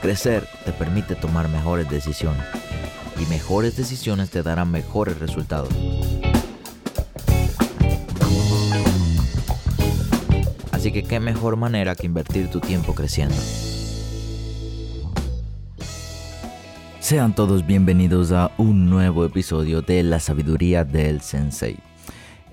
Crecer te permite tomar mejores decisiones y mejores decisiones te darán mejores resultados. Así que qué mejor manera que invertir tu tiempo creciendo. Sean todos bienvenidos a un nuevo episodio de La Sabiduría del Sensei,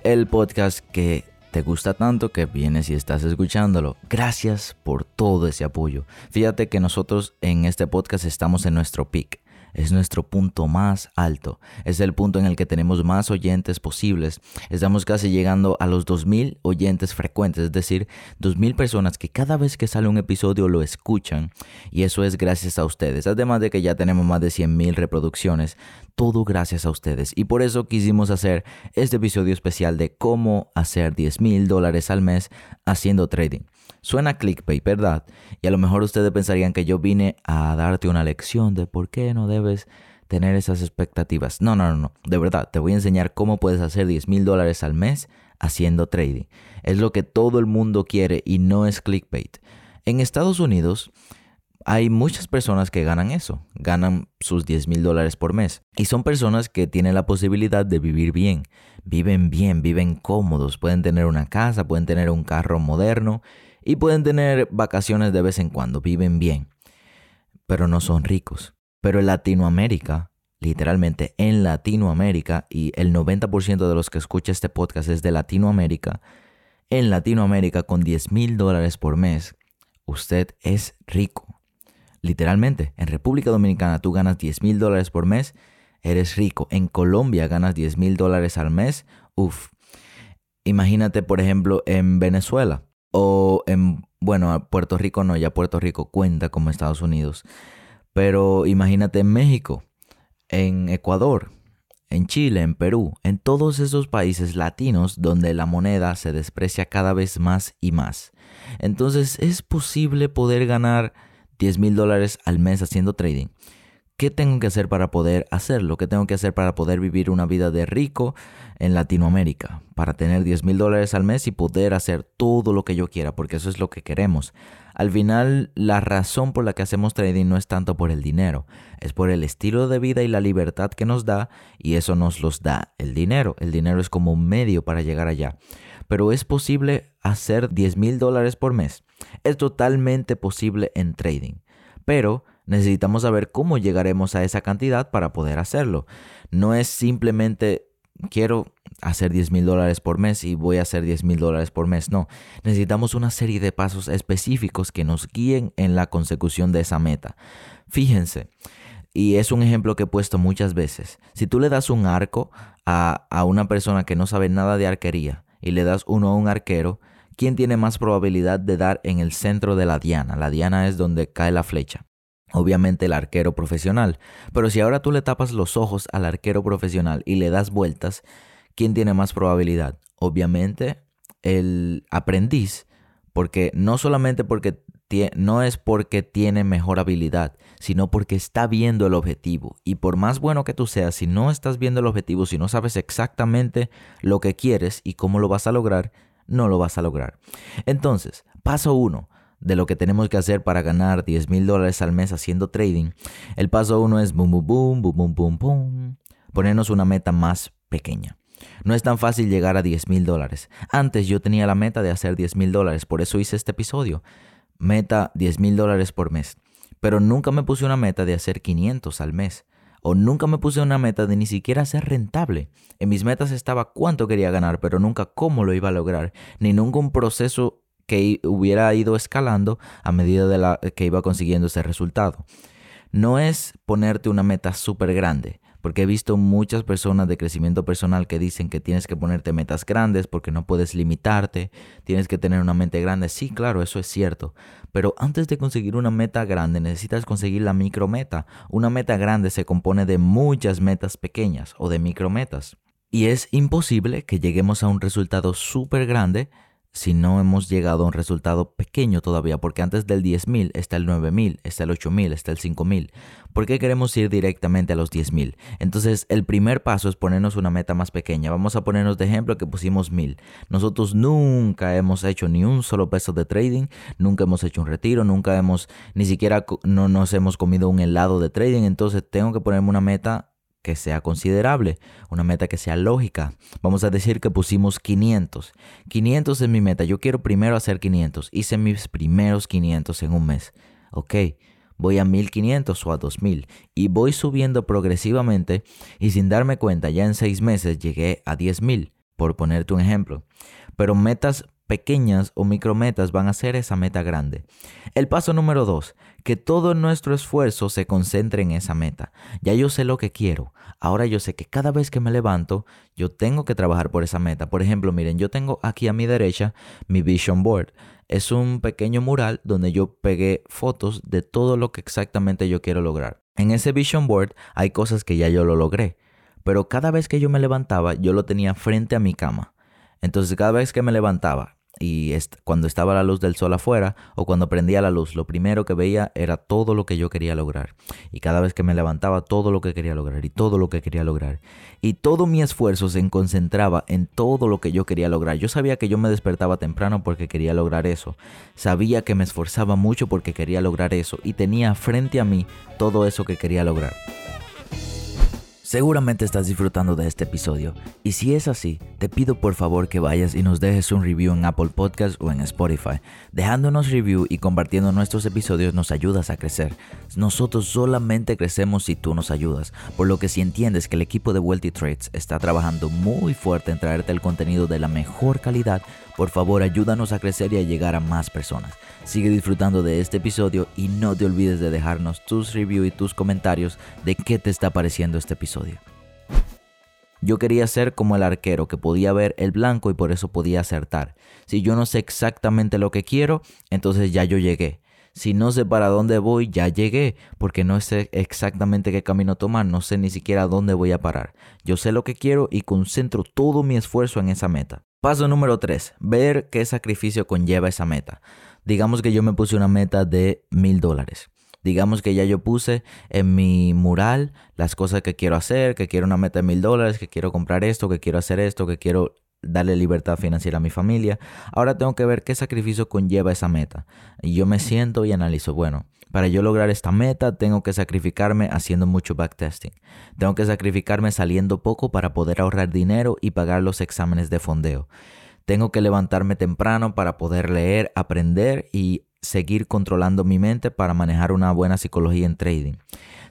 el podcast que te gusta tanto que vienes y estás escuchándolo. Gracias por todo ese apoyo. Fíjate que nosotros en este podcast estamos en nuestro peak es nuestro punto más alto. Es el punto en el que tenemos más oyentes posibles. Estamos casi llegando a los 2.000 oyentes frecuentes, es decir, 2.000 personas que cada vez que sale un episodio lo escuchan. Y eso es gracias a ustedes. Además de que ya tenemos más de 100.000 reproducciones. Todo gracias a ustedes. Y por eso quisimos hacer este episodio especial de cómo hacer 10.000 dólares al mes haciendo trading. Suena clickbait, ¿verdad? Y a lo mejor ustedes pensarían que yo vine a darte una lección de por qué no debes tener esas expectativas. No, no, no, no. De verdad, te voy a enseñar cómo puedes hacer 10 mil dólares al mes haciendo trading. Es lo que todo el mundo quiere y no es clickbait. En Estados Unidos hay muchas personas que ganan eso, ganan sus 10 mil dólares por mes. Y son personas que tienen la posibilidad de vivir bien. Viven bien, viven cómodos, pueden tener una casa, pueden tener un carro moderno y pueden tener vacaciones de vez en cuando, viven bien, pero no son ricos. Pero en Latinoamérica, literalmente en Latinoamérica, y el 90% de los que escucha este podcast es de Latinoamérica, en Latinoamérica con 10 mil dólares por mes, usted es rico. Literalmente, en República Dominicana tú ganas 10 mil dólares por mes, eres rico. En Colombia ganas 10 mil dólares al mes, uff. Imagínate, por ejemplo, en Venezuela. O en, bueno, Puerto Rico no, ya Puerto Rico cuenta como Estados Unidos. Pero imagínate en México, en Ecuador, en Chile, en Perú, en todos esos países latinos donde la moneda se desprecia cada vez más y más. Entonces es posible poder ganar 10 mil dólares al mes haciendo trading. ¿Qué tengo que hacer para poder hacerlo? ¿Qué tengo que hacer para poder vivir una vida de rico en Latinoamérica? Para tener 10 mil dólares al mes y poder hacer todo lo que yo quiera, porque eso es lo que queremos. Al final, la razón por la que hacemos trading no es tanto por el dinero, es por el estilo de vida y la libertad que nos da, y eso nos los da el dinero. El dinero es como un medio para llegar allá. Pero es posible hacer 10 mil dólares por mes. Es totalmente posible en trading. Pero necesitamos saber cómo llegaremos a esa cantidad para poder hacerlo. No es simplemente quiero hacer 10 mil dólares por mes y voy a hacer 10 mil dólares por mes. No, necesitamos una serie de pasos específicos que nos guíen en la consecución de esa meta. Fíjense, y es un ejemplo que he puesto muchas veces. Si tú le das un arco a, a una persona que no sabe nada de arquería y le das uno a un arquero, ¿quién tiene más probabilidad de dar en el centro de la diana? La diana es donde cae la flecha obviamente el arquero profesional. Pero si ahora tú le tapas los ojos al arquero profesional y le das vueltas, ¿quién tiene más probabilidad? Obviamente el aprendiz, porque no solamente porque no es porque tiene mejor habilidad, sino porque está viendo el objetivo. Y por más bueno que tú seas, si no estás viendo el objetivo, si no sabes exactamente lo que quieres y cómo lo vas a lograr, no lo vas a lograr. Entonces, paso uno, de lo que tenemos que hacer para ganar 10 mil dólares al mes haciendo trading, el paso uno es boom, boom, boom, boom, boom, boom, boom, ponernos una meta más pequeña. No es tan fácil llegar a 10 mil dólares. Antes yo tenía la meta de hacer 10 mil dólares, por eso hice este episodio. Meta 10 mil dólares por mes. Pero nunca me puse una meta de hacer 500 al mes. O nunca me puse una meta de ni siquiera ser rentable. En mis metas estaba cuánto quería ganar, pero nunca cómo lo iba a lograr. Ni nunca un proceso que hubiera ido escalando a medida de la que iba consiguiendo ese resultado. No es ponerte una meta súper grande, Porque he visto muchas personas de crecimiento personal que dicen que tienes que ponerte metas grandes porque no puedes limitarte, tienes que tener una mente grande. Sí, claro, eso es cierto. Pero antes de conseguir una meta grande necesitas conseguir la micrometa. Una meta grande se compone de muchas metas pequeñas o de micrometas. Y es imposible que lleguemos a un resultado súper grande si no hemos llegado a un resultado pequeño todavía, porque antes del 10.000 está el 9.000, está el 8.000, está el 5.000. ¿Por qué queremos ir directamente a los 10.000? Entonces, el primer paso es ponernos una meta más pequeña. Vamos a ponernos de ejemplo que pusimos 1.000. Nosotros nunca hemos hecho ni un solo peso de trading, nunca hemos hecho un retiro, nunca hemos, ni siquiera no nos hemos comido un helado de trading. Entonces, tengo que ponerme una meta que sea considerable, una meta que sea lógica. Vamos a decir que pusimos 500. 500 es mi meta. Yo quiero primero hacer 500. Hice mis primeros 500 en un mes. Ok, voy a 1500 o a 2000 y voy subiendo progresivamente y sin darme cuenta ya en seis meses llegué a 10.000, por ponerte un ejemplo. Pero metas pequeñas o micrometas van a ser esa meta grande. El paso número dos, que todo nuestro esfuerzo se concentre en esa meta. Ya yo sé lo que quiero. Ahora yo sé que cada vez que me levanto, yo tengo que trabajar por esa meta. Por ejemplo, miren, yo tengo aquí a mi derecha mi vision board. Es un pequeño mural donde yo pegué fotos de todo lo que exactamente yo quiero lograr. En ese vision board hay cosas que ya yo lo logré, pero cada vez que yo me levantaba, yo lo tenía frente a mi cama. Entonces cada vez que me levantaba y cuando estaba la luz del sol afuera o cuando prendía la luz, lo primero que veía era todo lo que yo quería lograr. Y cada vez que me levantaba, todo lo que quería lograr y todo lo que quería lograr. Y todo mi esfuerzo se concentraba en todo lo que yo quería lograr. Yo sabía que yo me despertaba temprano porque quería lograr eso. Sabía que me esforzaba mucho porque quería lograr eso. Y tenía frente a mí todo eso que quería lograr. Seguramente estás disfrutando de este episodio y si es así, te pido por favor que vayas y nos dejes un review en Apple Podcast o en Spotify. Dejándonos review y compartiendo nuestros episodios nos ayudas a crecer. Nosotros solamente crecemos si tú nos ayudas, por lo que si entiendes que el equipo de Wealthy Trades está trabajando muy fuerte en traerte el contenido de la mejor calidad, por favor ayúdanos a crecer y a llegar a más personas. Sigue disfrutando de este episodio y no te olvides de dejarnos tus reviews y tus comentarios de qué te está pareciendo este episodio. Yo quería ser como el arquero que podía ver el blanco y por eso podía acertar. Si yo no sé exactamente lo que quiero, entonces ya yo llegué. Si no sé para dónde voy, ya llegué, porque no sé exactamente qué camino tomar, no sé ni siquiera dónde voy a parar. Yo sé lo que quiero y concentro todo mi esfuerzo en esa meta. Paso número 3. Ver qué sacrificio conlleva esa meta. Digamos que yo me puse una meta de mil dólares. Digamos que ya yo puse en mi mural las cosas que quiero hacer, que quiero una meta de mil dólares, que quiero comprar esto, que quiero hacer esto, que quiero darle libertad financiera a mi familia. Ahora tengo que ver qué sacrificio conlleva esa meta. Y yo me siento y analizo, bueno, para yo lograr esta meta tengo que sacrificarme haciendo mucho backtesting. Tengo que sacrificarme saliendo poco para poder ahorrar dinero y pagar los exámenes de fondeo. Tengo que levantarme temprano para poder leer, aprender y seguir controlando mi mente para manejar una buena psicología en trading.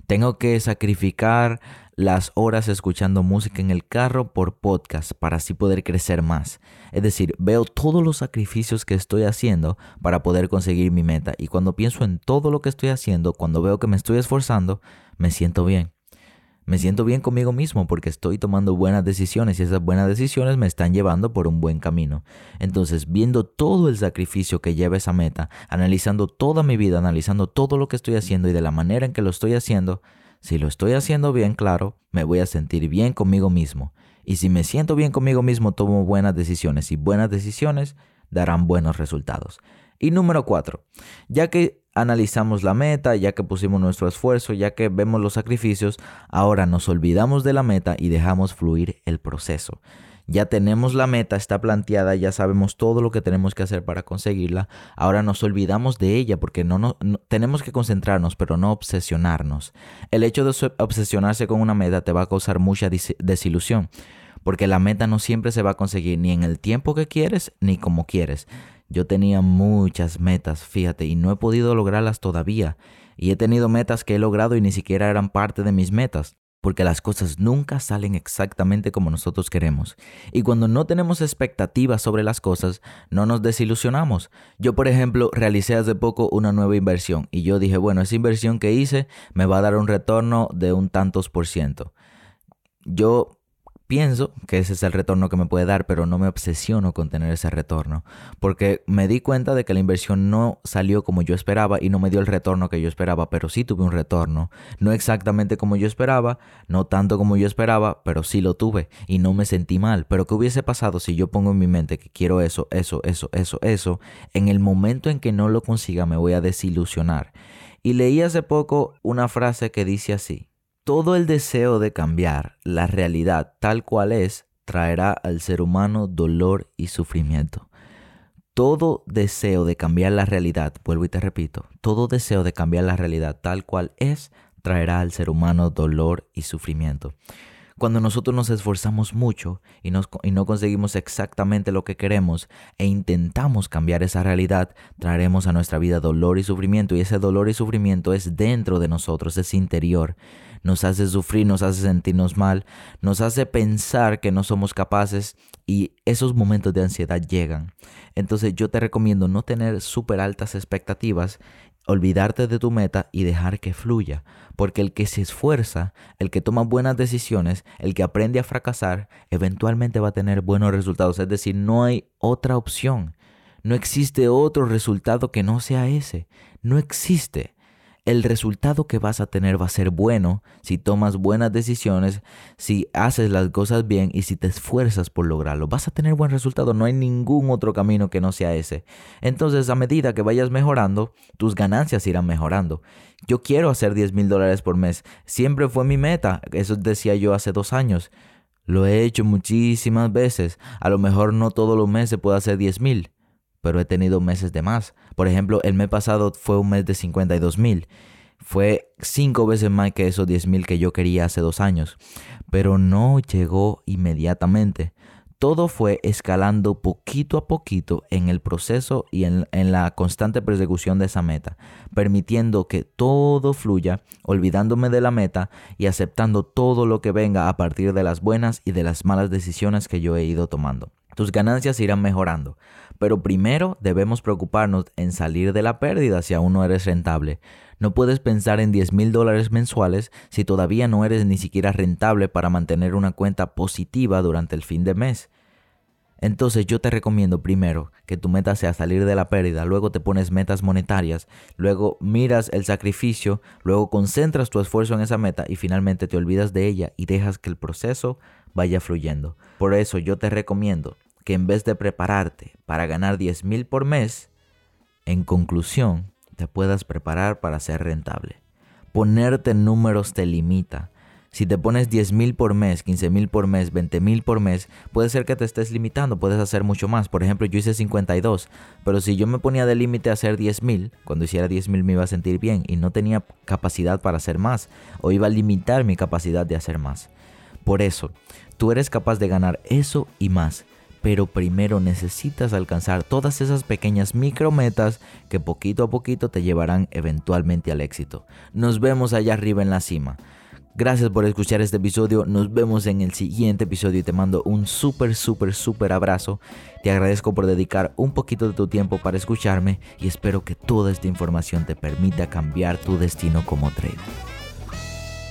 Tengo que sacrificar las horas escuchando música en el carro por podcast para así poder crecer más. Es decir, veo todos los sacrificios que estoy haciendo para poder conseguir mi meta. Y cuando pienso en todo lo que estoy haciendo, cuando veo que me estoy esforzando, me siento bien. Me siento bien conmigo mismo porque estoy tomando buenas decisiones y esas buenas decisiones me están llevando por un buen camino. Entonces, viendo todo el sacrificio que lleva esa meta, analizando toda mi vida, analizando todo lo que estoy haciendo y de la manera en que lo estoy haciendo, si lo estoy haciendo bien, claro, me voy a sentir bien conmigo mismo. Y si me siento bien conmigo mismo, tomo buenas decisiones y buenas decisiones darán buenos resultados. Y número cuatro, ya que analizamos la meta, ya que pusimos nuestro esfuerzo, ya que vemos los sacrificios, ahora nos olvidamos de la meta y dejamos fluir el proceso. Ya tenemos la meta, está planteada, ya sabemos todo lo que tenemos que hacer para conseguirla. Ahora nos olvidamos de ella porque no, no, tenemos que concentrarnos, pero no obsesionarnos. El hecho de obsesionarse con una meta te va a causar mucha desilusión, porque la meta no siempre se va a conseguir ni en el tiempo que quieres ni como quieres. Yo tenía muchas metas, fíjate, y no he podido lograrlas todavía. Y he tenido metas que he logrado y ni siquiera eran parte de mis metas, porque las cosas nunca salen exactamente como nosotros queremos. Y cuando no tenemos expectativas sobre las cosas, no nos desilusionamos. Yo, por ejemplo, realicé hace poco una nueva inversión y yo dije, bueno, esa inversión que hice me va a dar un retorno de un tantos por ciento. yo pienso que ese es el retorno que me puede dar, pero no me obsesiono con tener ese retorno, porque me di cuenta de que la inversión no salió como yo esperaba y no me dio el retorno que yo esperaba, pero sí tuve un retorno, no exactamente como yo esperaba, no tanto como yo esperaba, pero sí lo tuve y no me sentí mal, pero ¿qué hubiese pasado si yo pongo en mi mente que quiero eso, eso, eso, eso, eso, en el momento en que no lo consiga me voy a desilusionar? Y leí hace poco una frase que dice así, todo el deseo de cambiar la realidad tal cual es traerá al ser humano dolor y sufrimiento. Todo deseo de cambiar la realidad, vuelvo y te repito, todo deseo de cambiar la realidad tal cual es traerá al ser humano dolor y sufrimiento. Cuando nosotros nos esforzamos mucho y, y, no conseguimos exactamente lo que queremos e intentamos cambiar esa realidad, traeremos a nuestra vida dolor y sufrimiento y ese dolor y sufrimiento es dentro de nosotros, es interior nos hace sufrir, nos hace sentirnos mal, nos hace pensar que no somos capaces y esos momentos de ansiedad llegan. Entonces yo te recomiendo no tener súper altas expectativas, olvidarte de tu meta y dejar que fluya, porque el que se esfuerza, el que toma buenas decisiones, el que aprende a fracasar, eventualmente va a tener buenos resultados. Es decir, no hay otra opción. No existe otro resultado que no sea ese. No existe el resultado que vas a tener va a ser bueno si tomas buenas decisiones, si haces las cosas bien y si te esfuerzas por lograrlo. Vas a tener buen resultado, no hay ningún otro camino que no sea ese. Entonces, a medida que vayas mejorando, tus ganancias irán mejorando. Yo quiero hacer 10 mil dólares por mes. Siempre fue mi meta. Eso decía yo hace dos años. Lo he hecho muchísimas veces. A lo mejor no todos los meses puedo hacer 10 mil pero he tenido meses de más. Por ejemplo, el mes pasado fue un mes de 52 mil. Fue cinco veces más que esos 10 mil que yo quería hace dos años. Pero no llegó inmediatamente. Todo fue escalando poquito a poquito en el proceso y en, en, la constante persecución de esa meta, permitiendo que todo fluya, olvidándome de la meta y aceptando todo lo que venga a partir de las buenas y de las malas decisiones que yo he ido tomando. Tus ganancias irán mejorando, pero primero debemos preocuparnos en salir de la pérdida si aún no eres rentable. No puedes pensar en 10 mil dólares mensuales si todavía no eres ni siquiera rentable para mantener una cuenta positiva durante el fin de mes. Entonces yo te recomiendo primero que tu meta sea salir de la pérdida, luego te pones metas monetarias, luego miras el sacrificio, luego concentras tu esfuerzo en esa meta y finalmente te olvidas de ella y dejas que el proceso vaya fluyendo. Por eso yo te recomiendo que en vez de prepararte para ganar 10 mil por mes, en conclusión, te puedas preparar para ser rentable. Ponerte números te limita. Si te pones 10 mil por mes, 15 mil por mes, 20 mil por mes, puede ser que te estés limitando, puedes hacer mucho más. Por ejemplo, yo hice 52, pero si yo me ponía de límite a hacer 10 mil, cuando hiciera 10 mil me iba a sentir bien y no tenía capacidad para hacer más, o iba a limitar mi capacidad de hacer más. Por eso, tú eres capaz de ganar eso y más pero primero necesitas alcanzar todas esas pequeñas micrometas que poquito a poquito te llevarán eventualmente al éxito. Nos vemos allá arriba en la cima. Gracias por escuchar este episodio. Nos vemos en el siguiente episodio y te mando un súper, súper, súper abrazo. Te agradezco por dedicar un poquito de tu tiempo para escucharme y espero que toda esta información te permita cambiar tu destino como trader.